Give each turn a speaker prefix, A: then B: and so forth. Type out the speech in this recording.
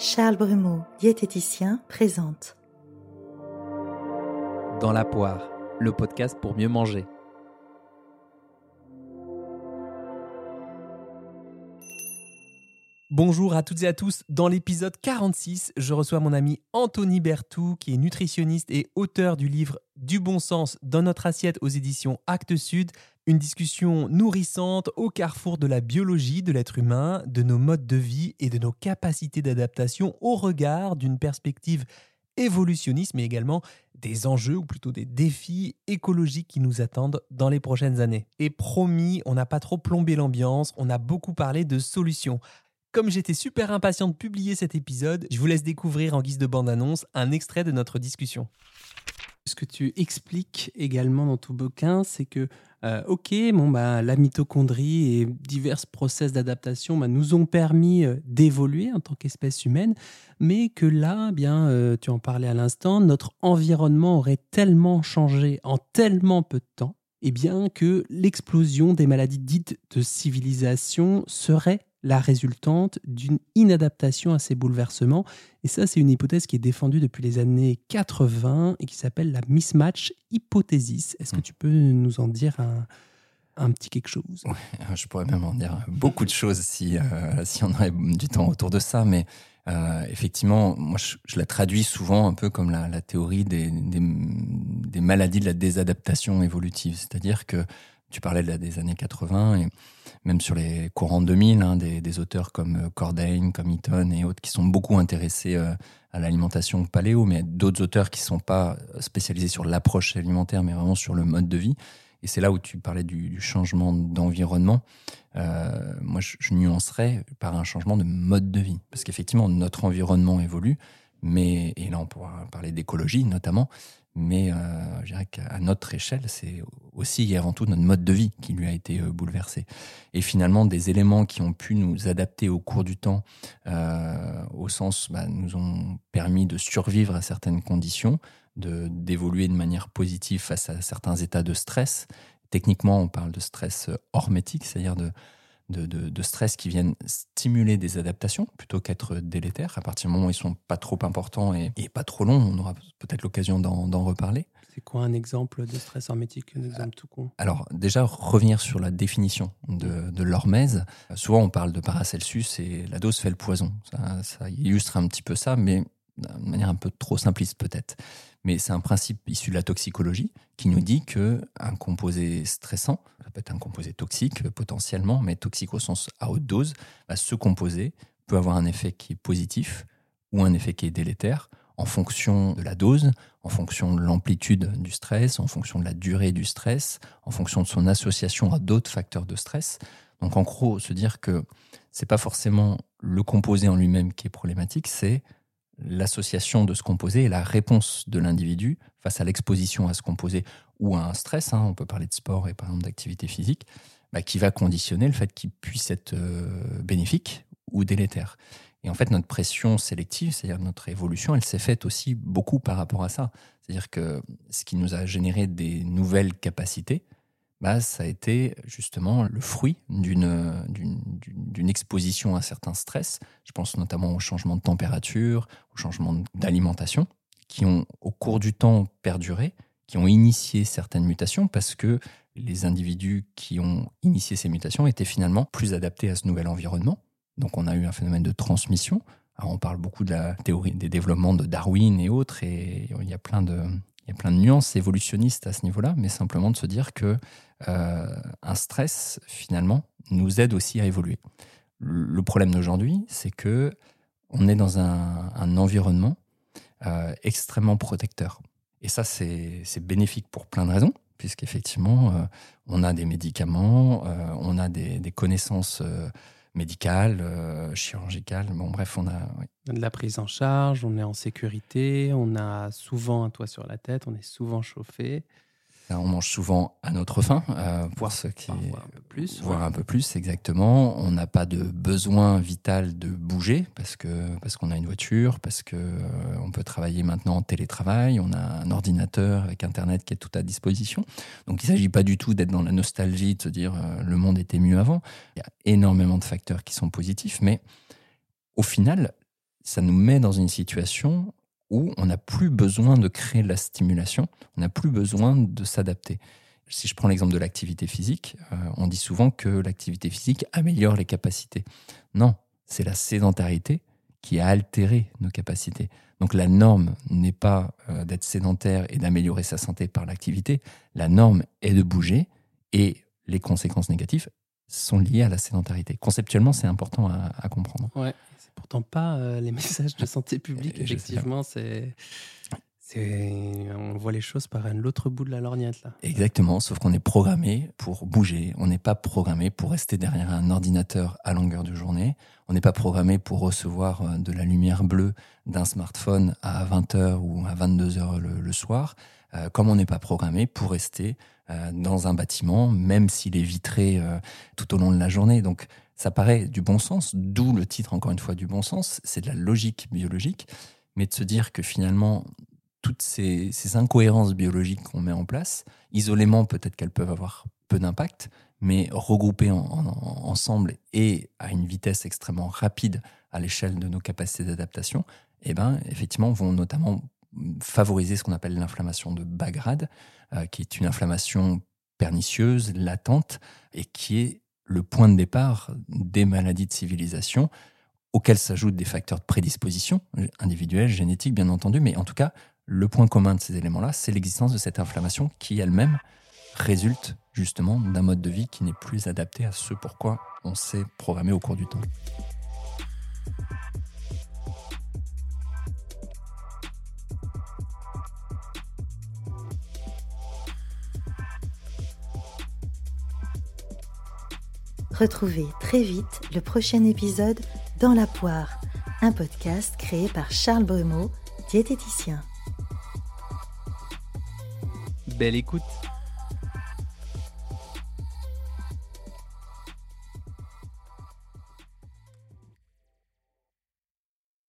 A: Charles Brumeau, diététicien, présente.
B: Dans la poire, le podcast pour mieux manger. Bonjour à toutes et à tous. Dans l'épisode 46, je reçois mon ami Anthony Bertou, qui est nutritionniste et auteur du livre Du bon sens dans notre assiette aux éditions Actes Sud. Une discussion nourrissante au carrefour de la biologie de l'être humain, de nos modes de vie et de nos capacités d'adaptation au regard d'une perspective évolutionniste, mais également des enjeux ou plutôt des défis écologiques qui nous attendent dans les prochaines années. Et promis, on n'a pas trop plombé l'ambiance, on a beaucoup parlé de solutions. Comme j'étais super impatient de publier cet épisode, je vous laisse découvrir en guise de bande-annonce un extrait de notre discussion. Ce que tu expliques également dans ton bouquin, c'est que, euh, ok, bon, bah, la mitochondrie et divers process d'adaptation bah, nous ont permis euh, d'évoluer en tant qu'espèce humaine, mais que là, bien, euh, tu en parlais à l'instant, notre environnement aurait tellement changé en tellement peu de temps, et eh bien que l'explosion des maladies dites de civilisation serait la résultante d'une inadaptation à ces bouleversements. Et ça, c'est une hypothèse qui est défendue depuis les années 80 et qui s'appelle la mismatch hypothesis. Est-ce que hmm. tu peux nous en dire un, petit quelque chose?
C: Je pourrais même en dire beaucoup de choses si, euh, si on aurait du temps autour de ça, mais euh, effectivement, moi je, la traduis souvent un peu comme la, théorie des, des, des, maladies de la désadaptation évolutive, c'est-à-dire que tu parlais de des années 80 et même sur les courants 2000, hein, des, auteurs comme euh, Cordain, comme Eaton et autres qui sont beaucoup intéressés euh, à l'alimentation paléo, mais d'autres auteurs qui sont pas spécialisés sur l'approche alimentaire, mais vraiment sur le mode de vie. Et c'est là où tu parlais du, du changement d'environnement. Euh, moi, je, je, nuancerais par un changement de mode de vie, parce qu'effectivement, notre environnement évolue, mais et là on pourra parler d'écologie notamment, mais euh, je dirais qu'à notre échelle, c'est aussi et avant tout notre mode de vie qui lui a été euh, bouleversé. Et finalement, des éléments qui ont pu nous adapter au cours du temps, euh, au sens, bah, nous ont permis de survivre à certaines conditions, de d'évoluer de manière positive face à certains états de stress. Techniquement, on parle de stress hormétique, c'est-à-dire de de, stress qui viennent stimuler des adaptations plutôt qu'être délétères. À partir du moment où ils sont pas trop importants et, pas trop longs, on aura peut-être l'occasion d'en reparler.
B: C'est quoi un exemple de stress hermétique, un exemple tout con?
C: Alors déjà, revenir sur la définition de, de l'hormèse. Souvent, on parle de Paracelsus et la dose fait le poison. Ça, ça illustre un petit peu ça, mais de manière un peu trop simpliste peut-être. Mais c'est un principe issu de la toxicologie qui nous dit que un composé stressant, ça peut être un composé toxique potentiellement, mais toxique au sens à haute dose, bah, ce composé peut avoir un effet qui est positif ou un effet qui est délétère en fonction de la dose, en fonction de l'amplitude du stress, en fonction de la durée du stress, en fonction de son association à d'autres facteurs de stress. Donc en gros, se dire que c'est pas forcément le composé en lui-même qui est problématique, c'est l'association de ce composé et la réponse de l'individu face à l'exposition à ce composé ou à un stress, hein, on peut parler de sport et par exemple d'activité physique, bah, qui va conditionner le fait qu'il puisse être euh, bénéfique ou délétère. Et en fait, notre pression sélective, c'est-à-dire notre évolution, elle s'est faite aussi beaucoup par rapport à ça. C'est-à-dire que ce qui nous a généré des nouvelles capacités, bah, ça a été justement le fruit d'une, d'une, exposition à certains stress. Je pense notamment au changement de température, au changement d'alimentation, qui ont au cours du temps perduré, qui ont initié certaines mutations parce que les individus qui ont initié ces mutations étaient finalement plus adaptés à ce nouvel environnement. Donc on a eu un phénomène de transmission. On parle beaucoup de la théorie des développements de Darwin et autres, et il y a plein de, il y a plein de nuances évolutionnistes à ce niveau-là, mais simplement de se dire que euh, un stress, finalement, nous aide aussi à évoluer. Le problème d'aujourd'hui, c'est que on est dans un, environnement euh, extrêmement protecteur. Et ça, c'est bénéfique pour plein de raisons, puisqu'effectivement, euh, on a des médicaments, on a des connaissances médicales, chirurgicales. Bon, bref, on a.
B: De la prise en charge, on est en sécurité, on a souvent un toit sur la tête, on est souvent chauffé.
C: On mange souvent à notre faim, euh, voir ce qui
B: un peu plus,
C: voir un peu plus exactement. On n'a pas de besoin vital de bouger parce que parce qu'on a une voiture, parce que euh, on peut travailler maintenant en télétravail. On a un ordinateur avec Internet qui est tout à disposition. Donc il ne s'agit pas du tout d'être dans la nostalgie de se dire euh, le monde était mieux avant. Il y a énormément de facteurs qui sont positifs, mais au final, ça nous met dans une situation où on n'a plus besoin de créer la stimulation, on n'a plus besoin de s'adapter. Si je prends l'exemple de l'activité physique, euh, on dit souvent que l'activité physique améliore les capacités. Non, c'est la sédentarité qui a altéré nos capacités. Donc la norme n'est pas euh, d'être sédentaire et d'améliorer sa santé par l'activité, la norme est de bouger et les conséquences négatives sont liées à la sédentarité. Conceptuellement, c'est important à, comprendre.
B: Ouais, c'est pourtant pas euh, les messages de santé publique, effectivement, c'est on voit les choses par l'autre bout de la lorgnette là.
C: Exactement, sauf qu'on est programmé pour bouger. On n'est pas programmé pour rester derrière un ordinateur à longueur de journée. On n'est pas programmé pour recevoir euh, de la lumière bleue d'un smartphone à 20h ou à 22h le, soir. Euh, comme on n'est pas programmé pour rester euh, dans un bâtiment, même s'il est vitré tout au long de la journée. Donc ça paraît du bon sens, d'où le titre encore une fois du bon sens. C'est de la logique biologique mais de se dire que finalement, toutes ces, incohérences biologiques qu'on met en place, isolément peut-être qu'elles peuvent avoir peu d'impact, mais regroupées ensemble et à une vitesse extrêmement rapide à l'échelle de nos capacités d'adaptation, eh ben, effectivement, vont notamment favoriser ce qu'on appelle l'inflammation de bas grade, euh, qui est une inflammation pernicieuse, latente, et qui est le point de départ des maladies de civilisation, auxquelles s'ajoutent des facteurs de prédisposition, individuels, génétiques bien entendu, mais en tout cas le point commun de ces éléments-là, c'est l'existence de cette inflammation qui elle-même résulte justement d'un mode de vie qui n'est plus adapté à ce pourquoi on s'est programmé au cours du temps.
A: Retrouvez très vite le prochain épisode dans la poire, un podcast créé par Charles Brumeau, diététicien.
B: Belle écoute